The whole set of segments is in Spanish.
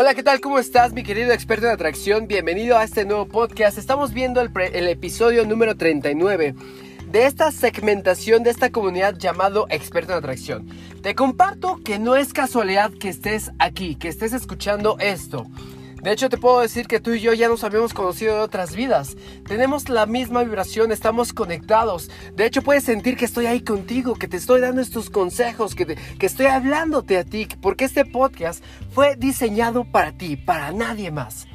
Hola, ¿qué tal? ¿Cómo estás, mi querido experto en atracción? Bienvenido a este nuevo podcast. Estamos viendo el, el, episodio número 39 de esta segmentación de esta comunidad llamado experto en atracción. Te comparto que no es casualidad que estés aquí, que estés escuchando esto. De hecho, te puedo decir que tú y yo ya nos habíamos conocido de otras vidas. Tenemos la misma vibración, estamos conectados. De hecho, puedes sentir que estoy ahí contigo, que te estoy dando estos consejos, que, que estoy hablándote a ti, porque este podcast fue diseñado para ti, para nadie más.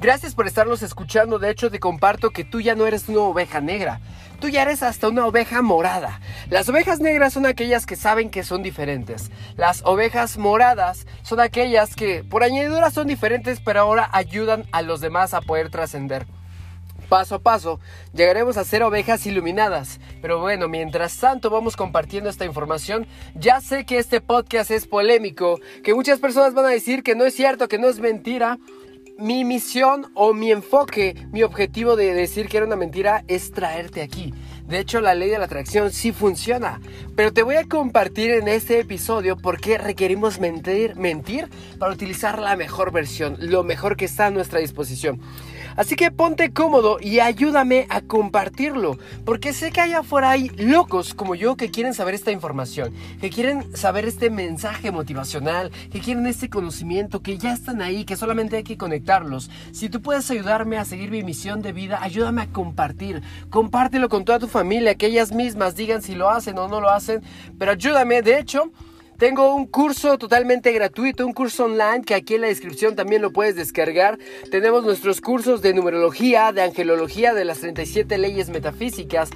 Gracias por estarlos escuchando. De hecho, te comparto que tú ya no eres una oveja negra. Tú ya eres hasta una oveja morada. Las ovejas negras son aquellas que saben que son diferentes. Las ovejas moradas son aquellas que por añadidura son diferentes, pero ahora ayudan a los demás a poder trascender paso a paso llegaremos a ser ovejas iluminadas. Pero bueno, mientras tanto vamos compartiendo esta información. Ya sé que este podcast es polémico, que muchas personas van a decir que no es cierto, que no es mentira mi misión o mi enfoque, mi objetivo de decir que era una mentira es traerte aquí. De hecho, la ley de la atracción sí funciona. Pero te voy a compartir en este episodio por qué requerimos mentir, mentir para utilizar la mejor versión, lo mejor que está a nuestra disposición. Así que ponte cómodo y ayúdame a compartirlo, porque sé que allá afuera hay locos como yo que quieren saber esta información, que quieren saber este mensaje motivacional, que quieren este conocimiento, que ya están ahí, que solamente hay que conectarlos. Si tú puedes ayudarme a seguir mi misión de vida, ayúdame a compartir. Compártelo con toda tu familia, que ellas mismas digan si lo hacen o no lo hacen, pero ayúdame, de hecho, tengo un curso totalmente gratuito, un curso online que aquí en la descripción también lo puedes descargar. Tenemos nuestros cursos de numerología, de angelología, de las 37 leyes metafísicas.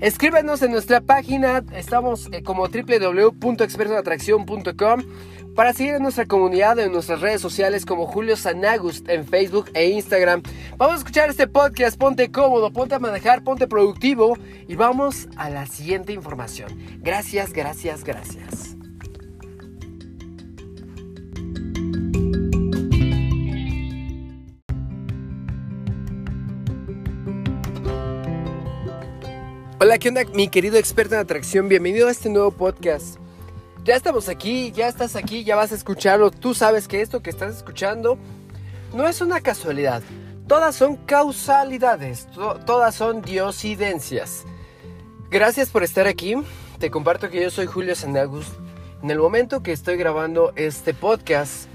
Escríbenos en nuestra página, estamos eh, como www.expertoatracción.com para seguir en nuestra comunidad en nuestras redes sociales como Julio Sanagust en Facebook e Instagram. Vamos a escuchar este podcast, ponte cómodo, ponte a manejar, ponte productivo y vamos a la siguiente información. Gracias, gracias, gracias. Hola, ¿qué mi querido experto en atracción? Bienvenido a este nuevo podcast. Ya estamos aquí, ya estás aquí, ya vas a escucharlo. Tú sabes que esto que estás escuchando no es una casualidad. Todas son causalidades, todas son diosidencias. Gracias por estar aquí. Te comparto que yo soy Julio Sandagus. En el momento que estoy grabando este podcast,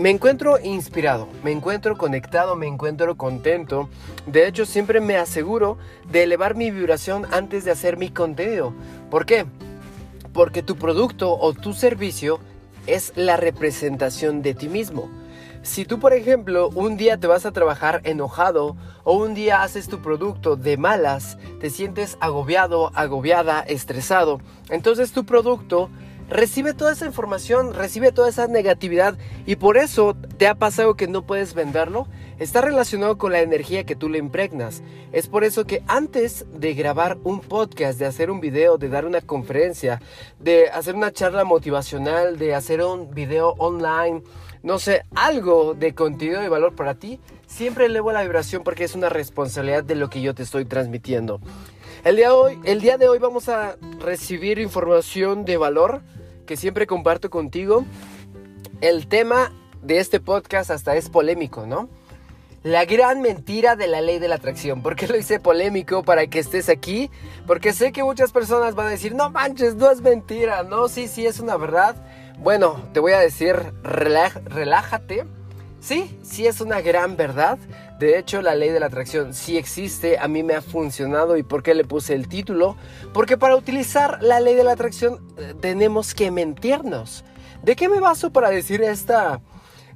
me encuentro inspirado, me encuentro conectado, me encuentro contento. De hecho, siempre me aseguro de elevar mi vibración antes de hacer mi contenido. ¿Por qué? Porque tu producto o tu servicio es la representación de ti mismo. Si tú, por ejemplo, un día te vas a trabajar enojado o un día haces tu producto de malas, te sientes agobiado, agobiada, estresado, entonces tu producto recibe toda esa información, recibe toda esa negatividad y por eso te ha pasado que no puedes venderlo. Está relacionado con la energía que tú le impregnas. Es por eso que antes de grabar un podcast, de hacer un video, de dar una conferencia, de hacer una charla motivacional, de hacer un video online, no sé, algo de contenido de valor para ti, siempre elevo la vibración porque es una responsabilidad de lo que yo te estoy transmitiendo. El día, de hoy, vamos a recibir información de valor que siempre comparto contigo. El tema de este podcast hasta es polémico, ¿no? La gran mentira de la ley de la atracción. ¿Por qué lo hice polémico para que estés aquí? Porque sé que muchas personas van a decir, no manches, no es mentira. No, sí, sí, es una verdad. Bueno, te voy a decir, relájate. Sí, sí es una gran verdad. De hecho, la ley de la atracción sí existe, a mí me ha funcionado y ¿por qué le puse el título? Porque para utilizar la ley de la atracción eh, tenemos que mentirnos. ¿De qué me baso para decir esta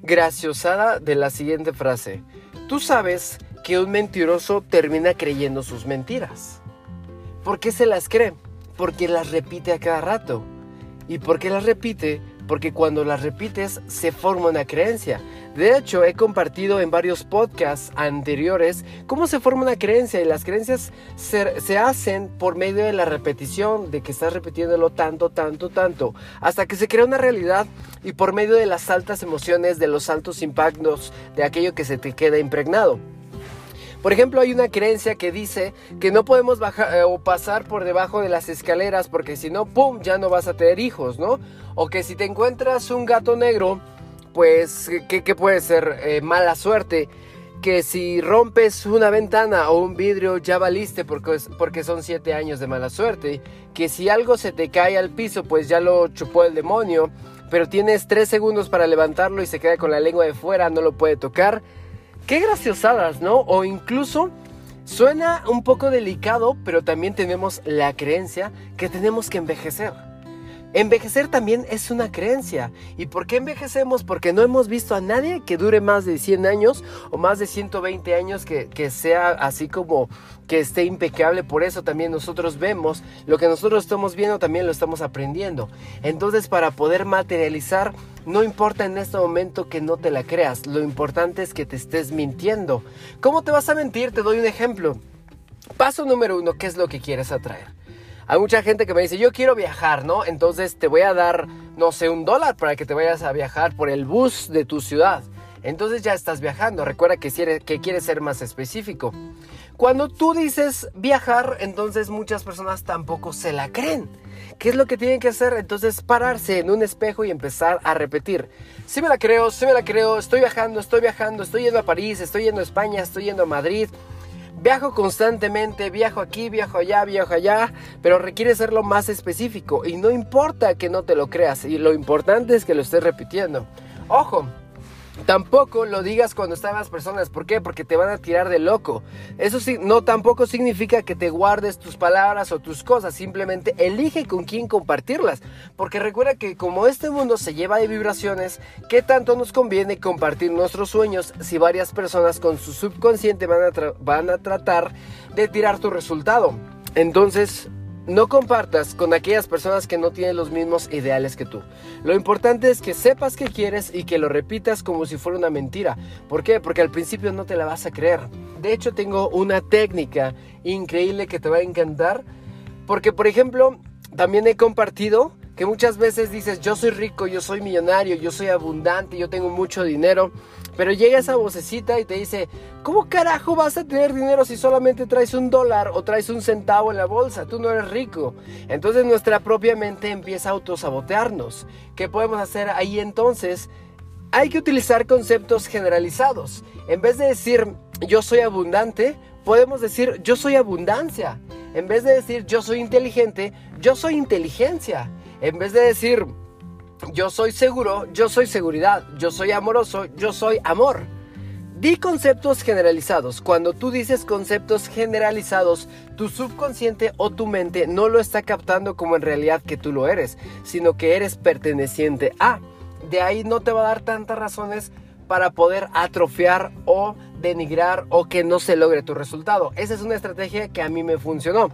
graciosada de la siguiente frase? Tú sabes que un mentiroso termina creyendo sus mentiras. ¿Por qué se las cree? Porque las repite a cada rato. ¿Y por qué las repite? Porque cuando las repites se forma una creencia. De hecho, he compartido en varios podcasts anteriores cómo se forma una creencia y las creencias se, hacen por medio de la repetición, de que estás repitiéndolo tanto, tanto, tanto, hasta que se crea una realidad y por medio de las altas emociones, de los altos impactos, de aquello que se te queda impregnado. Por ejemplo, hay una creencia que dice que no podemos bajar eh, o pasar por debajo de las escaleras porque si no, ¡pum!, ya no vas a tener hijos, ¿no? O que si te encuentras un gato negro, pues, ¿qué, puede ser? Eh, mala suerte. Que si rompes una ventana o un vidrio ya valiste porque, porque son siete años de mala suerte. Que si algo se te cae al piso, pues ya lo chupó el demonio. Pero tienes tres segundos para levantarlo y se queda con la lengua de fuera, no lo puede tocar. Qué graciosadas, ¿no? O incluso suena un poco delicado, pero también tenemos la creencia que tenemos que envejecer. Envejecer también es una creencia. ¿Y por qué envejecemos? Porque no hemos visto a nadie que dure más de 100 años o más de 120 años que, que sea así como que esté impecable. Por eso también nosotros vemos lo que nosotros estamos viendo, también lo estamos aprendiendo. Entonces para poder materializar, no importa en este momento que no te la creas, lo importante es que te estés mintiendo. ¿Cómo te vas a mentir? Te doy un ejemplo. Paso número uno, ¿qué es lo que quieres atraer? Hay mucha gente que me dice, yo quiero viajar, ¿no? Entonces te voy a dar, no sé, un dólar para que te vayas a viajar por el bus de tu ciudad. Entonces ya estás viajando. Recuerda que, que quieres ser más específico. Cuando tú dices viajar, entonces muchas personas tampoco se la creen. ¿Qué es lo que tienen que hacer? Entonces pararse en un espejo y empezar a repetir. Sí me la creo, sí me la creo, estoy viajando, estoy viajando, estoy yendo a París, estoy yendo a España, estoy yendo a Madrid, Viajo constantemente, viajo aquí, viajo allá, viajo allá, pero requiere serlo más específico y no importa que no te lo creas, y lo importante es que lo estés repitiendo. Ojo, Tampoco lo digas cuando están las personas. ¿Por qué? Porque te van a tirar de loco. Eso sí, no tampoco significa que te guardes tus palabras o tus cosas. Simplemente elige con quién compartirlas. Porque recuerda que como este mundo se lleva de vibraciones, ¿qué tanto nos conviene compartir nuestros sueños si varias personas con su subconsciente van a, van a tratar de tirar tu resultado? Entonces, no compartas con aquellas personas que no tienen los mismos ideales que tú. Lo importante es que sepas que quieres y que lo repitas como si fuera una mentira. ¿Por qué? Porque al principio no te la vas a creer. De hecho, tengo una técnica increíble que te va a encantar. Porque, por ejemplo, también he compartido que muchas veces dices, yo soy rico, yo soy millonario, yo soy abundante, yo tengo mucho dinero. Pero llega esa vocecita y te dice, ¿cómo carajo vas a tener dinero si solamente traes un dólar o traes un centavo en la bolsa? Tú no eres rico. Entonces nuestra propia mente empieza a autosabotearnos. ¿Qué podemos hacer ahí entonces? Hay que utilizar conceptos generalizados. En vez de decir yo soy abundante, podemos decir yo soy abundancia. En vez de decir yo soy inteligente, yo soy inteligencia. En vez de decir yo soy seguro, yo soy seguridad, yo soy amoroso, yo soy amor. Di conceptos generalizados. Cuando tú dices conceptos generalizados, tu subconsciente o tu mente no lo está captando como en realidad que tú lo eres, sino que eres perteneciente a. De ahí no te va a dar tantas razones para poder atrofiar o denigrar o que no se logre tu resultado. Esa es una estrategia que a mí me funcionó.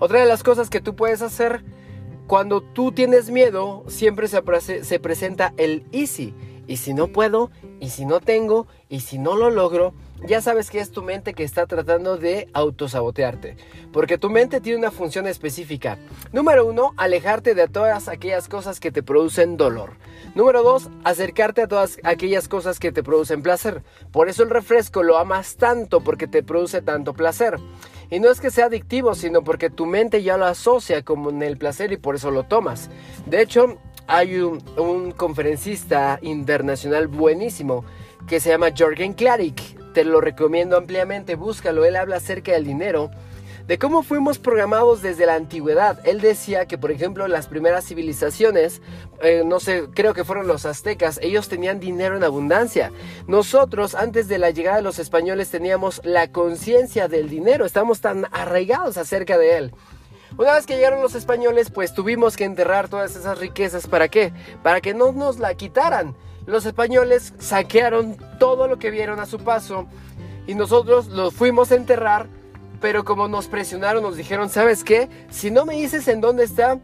Otra de las cosas que tú puedes hacer cuando tú tienes miedo, siempre se, se presenta el easy. Y si no puedo, y si no tengo, y si no lo logro, ya sabes que es tu mente que está tratando de autosabotearte. Porque tu mente tiene una función específica. Número uno, alejarte de todas aquellas cosas que te producen dolor. Número dos, acercarte a todas aquellas cosas que te producen placer. Por eso el refresco lo amas tanto porque te produce tanto placer. Y no es que sea adictivo, sino porque tu mente ya lo asocia como en el placer y por eso lo tomas. De hecho, hay un, conferencista internacional buenísimo que se llama Jorgen Klarik. Te lo recomiendo ampliamente, búscalo. Él habla acerca del dinero de cómo fuimos programados desde la antigüedad. Él decía que, por ejemplo, las primeras civilizaciones, eh, no sé, creo que fueron los aztecas, ellos tenían dinero en abundancia. Nosotros, antes de la llegada de los españoles, teníamos la conciencia del dinero, estamos tan arraigados acerca de él. Una vez que llegaron los españoles, pues tuvimos que enterrar todas esas riquezas. ¿Para qué? Para que no nos la quitaran. Los españoles saquearon todo lo que vieron a su paso y nosotros lo fuimos a enterrar pero como nos presionaron, nos dijeron, ¿sabes qué? Si no me dices en dónde está,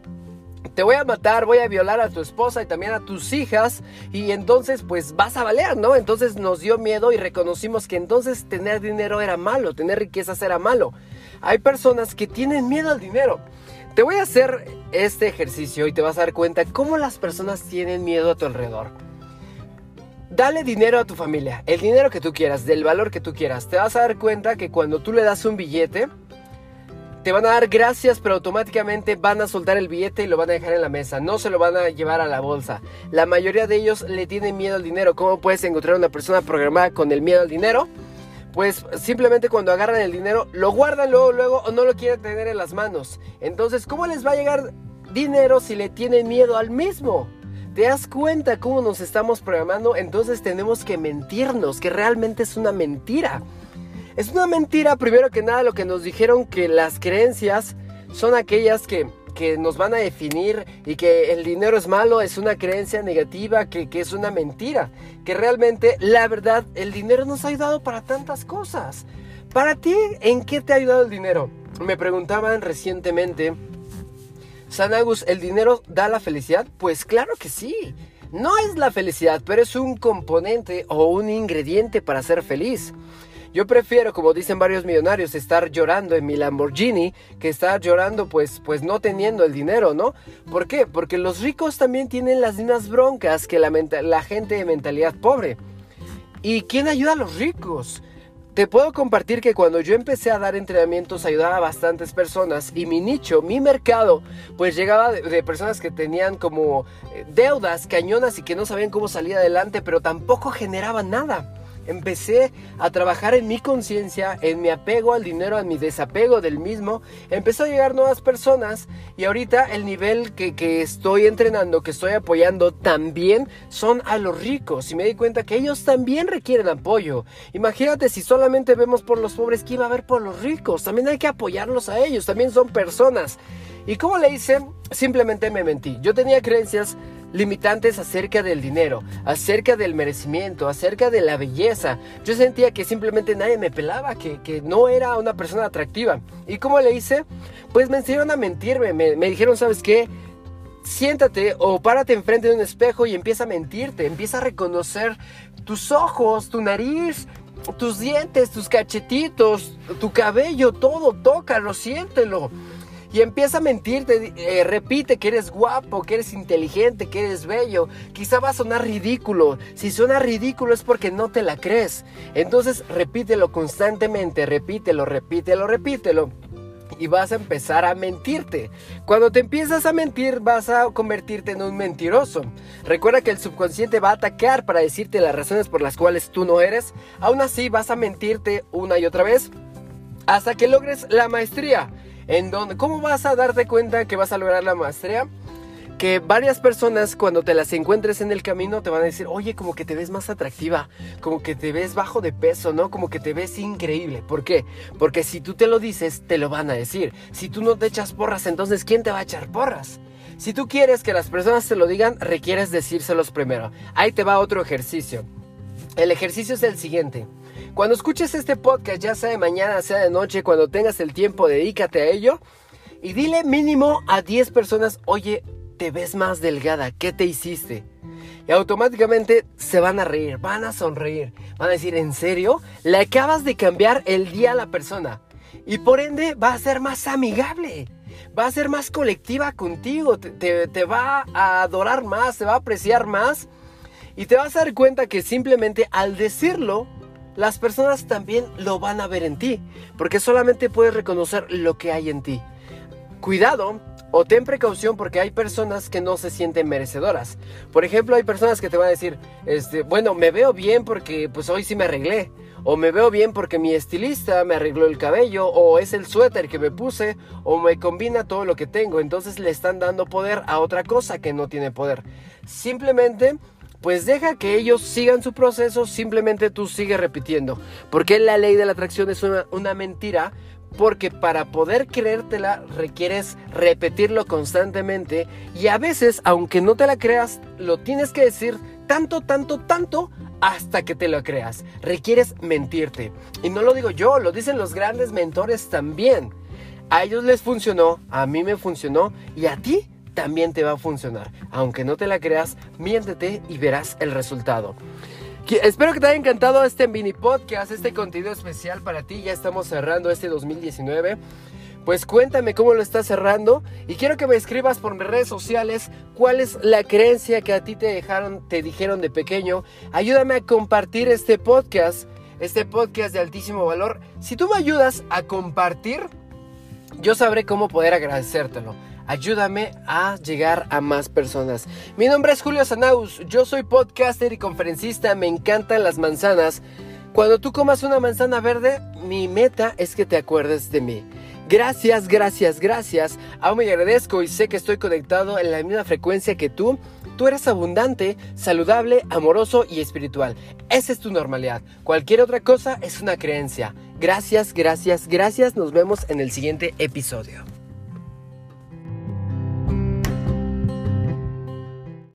te voy a matar, voy a violar a tu esposa y también a tus hijas y entonces pues vas a valer, ¿no? Entonces nos dio miedo y reconocimos que entonces tener dinero era malo, tener riquezas era malo. Hay personas que tienen miedo al dinero. Te voy a hacer este ejercicio y te vas a dar cuenta cómo las personas tienen miedo a tu alrededor. Dale dinero a tu familia, el dinero que tú quieras, del valor que tú quieras. Te vas a dar cuenta que cuando tú le das un billete, te van a dar gracias, pero automáticamente van a soltar el billete y lo van a dejar en la mesa. No se lo van a llevar a la bolsa. La mayoría de ellos le tienen miedo al dinero. ¿Cómo puedes encontrar una persona programada con el miedo al dinero? Pues simplemente cuando agarran el dinero, lo guardan luego, luego o no lo quieren tener en las manos. Entonces, ¿cómo les va a llegar dinero si le tienen miedo al mismo? ¿Te das cuenta cómo nos estamos programando? Entonces tenemos que mentirnos, que realmente es una mentira. Es una mentira, primero que nada, lo que nos dijeron que las creencias son aquellas que, nos van a definir y que el dinero es malo, es una creencia negativa, que, que es una mentira. Que realmente, la verdad, el dinero nos ha ayudado para tantas cosas. Para ti, ¿en qué te ha ayudado el dinero? Me preguntaban recientemente Sanagus, ¿el dinero da la felicidad? Pues claro que sí. No es la felicidad, pero es un componente o un ingrediente para ser feliz. Yo prefiero, como dicen varios millonarios, estar llorando en mi Lamborghini que estar llorando pues, pues no teniendo el dinero, ¿no? ¿Por qué? Porque los ricos también tienen las mismas broncas que la, la gente de mentalidad pobre. ¿Y quién ayuda a los ricos? Te puedo compartir que cuando yo empecé a dar entrenamientos ayudaba a bastantes personas y mi nicho, mi mercado, pues llegaba de, personas que tenían como eh, deudas cañonas y que no sabían cómo salir adelante, pero tampoco generaban nada empecé a trabajar en mi conciencia, en mi apego al dinero, en mi desapego del mismo. Empezó a llegar nuevas personas y ahorita el nivel que, que, estoy entrenando, que estoy apoyando también son a los ricos. Y me di cuenta que ellos también requieren apoyo. Imagínate si solamente vemos por los pobres, ¿qué iba a ver por los ricos? También hay que apoyarlos a ellos, también son personas. ¿Y cómo le hice? Simplemente me mentí. Yo tenía creencias limitantes acerca del dinero, acerca del merecimiento, acerca de la belleza. Yo sentía que simplemente nadie me pelaba, que, no era una persona atractiva. ¿Y cómo le hice? Pues me enseñaron a mentirme, me, me dijeron, ¿sabes qué? Siéntate o párate enfrente de un espejo y empieza a mentirte, empieza a reconocer tus ojos, tu nariz, tus dientes, tus cachetitos, tu cabello, todo, tócalo, siéntelo y empieza a mentirte, eh, repite que eres guapo, que eres inteligente, que eres bello. Quizá va a sonar ridículo. Si suena ridículo es porque no te la crees. Entonces repítelo constantemente, repítelo, repítelo, repítelo. Y vas a empezar a mentirte. Cuando te empiezas a mentir vas a convertirte en un mentiroso. Recuerda que el subconsciente va a atacar para decirte las razones por las cuales tú no eres. Aún así vas a mentirte una y otra vez hasta que logres la maestría en donde, ¿cómo vas a darte cuenta que vas a lograr la maestría? que varias personas cuando te las encuentres en el camino te van a decir, oye, como que te ves más atractiva, como que te ves bajo de peso, ¿no? Como que te ves increíble. ¿Por qué? Porque si tú te lo dices, te lo van a decir. Si tú no te echas porras, entonces ¿quién te va a echar porras? Si tú quieres que las personas te lo digan, requieres decírselos primero. Ahí te va otro ejercicio. El ejercicio es el siguiente. Cuando escuches este podcast, ya sea de mañana, sea de noche, cuando tengas el tiempo, dedícate a ello y dile mínimo a 10 personas, oye, te ves más delgada, ¿qué te hiciste? Y automáticamente se van a reír, van a sonreír, van a decir, ¿en serio? Le acabas de cambiar el día a la persona y por ende va a ser más amigable. Va a ser más colectiva contigo, te, te va a adorar más, te va a apreciar más y te vas a dar cuenta que simplemente al decirlo las personas también lo van a ver en ti, porque solamente puedes reconocer lo que hay en ti. Cuidado o ten precaución porque hay personas que no se sienten merecedoras. Por ejemplo, hay personas que te van a decir, este, bueno, me veo bien porque pues hoy sí me arreglé. O me veo bien porque mi estilista me arregló el cabello, o es el suéter que me puse, o me combina todo lo que tengo. Entonces le están dando poder a otra cosa que no tiene poder. Simplemente pues deja que ellos sigan su proceso, simplemente tú sigue repitiendo. Porque la ley de la atracción es una, mentira, porque para poder creértela requieres repetirlo constantemente y a veces, aunque no te la creas, lo tienes que decir tanto, tanto, tanto hasta que te lo creas. Requieres mentirte. Y no lo digo yo, lo dicen los grandes mentores también. A ellos les funcionó, a mí me funcionó y a ti también te va a funcionar. Aunque no te la creas, miéntete y verás el resultado. Espero que te haya encantado este mini podcast, este contenido especial para ti. Ya estamos cerrando este 2019. Pues cuéntame cómo lo estás cerrando y quiero que me escribas por mis redes sociales cuál es la creencia que a ti te dejaron, te dijeron de pequeño. Ayúdame a compartir este podcast, este podcast de altísimo valor. Si tú me ayudas a compartir yo sabré cómo poder agradecértelo. Ayúdame a llegar a más personas. Mi nombre es Julio Sanaus, yo soy podcaster y conferencista, me encantan las manzanas. Cuando tú comas una manzana verde, mi meta es que te acuerdes de mí. Gracias, gracias, gracias. Aún me agradezco y sé que estoy conectado en la misma frecuencia que tú. Tú eres abundante, saludable, amoroso y espiritual. Esa es tu normalidad. Cualquier otra cosa es una creencia. Gracias, gracias, gracias. Nos vemos en el siguiente episodio.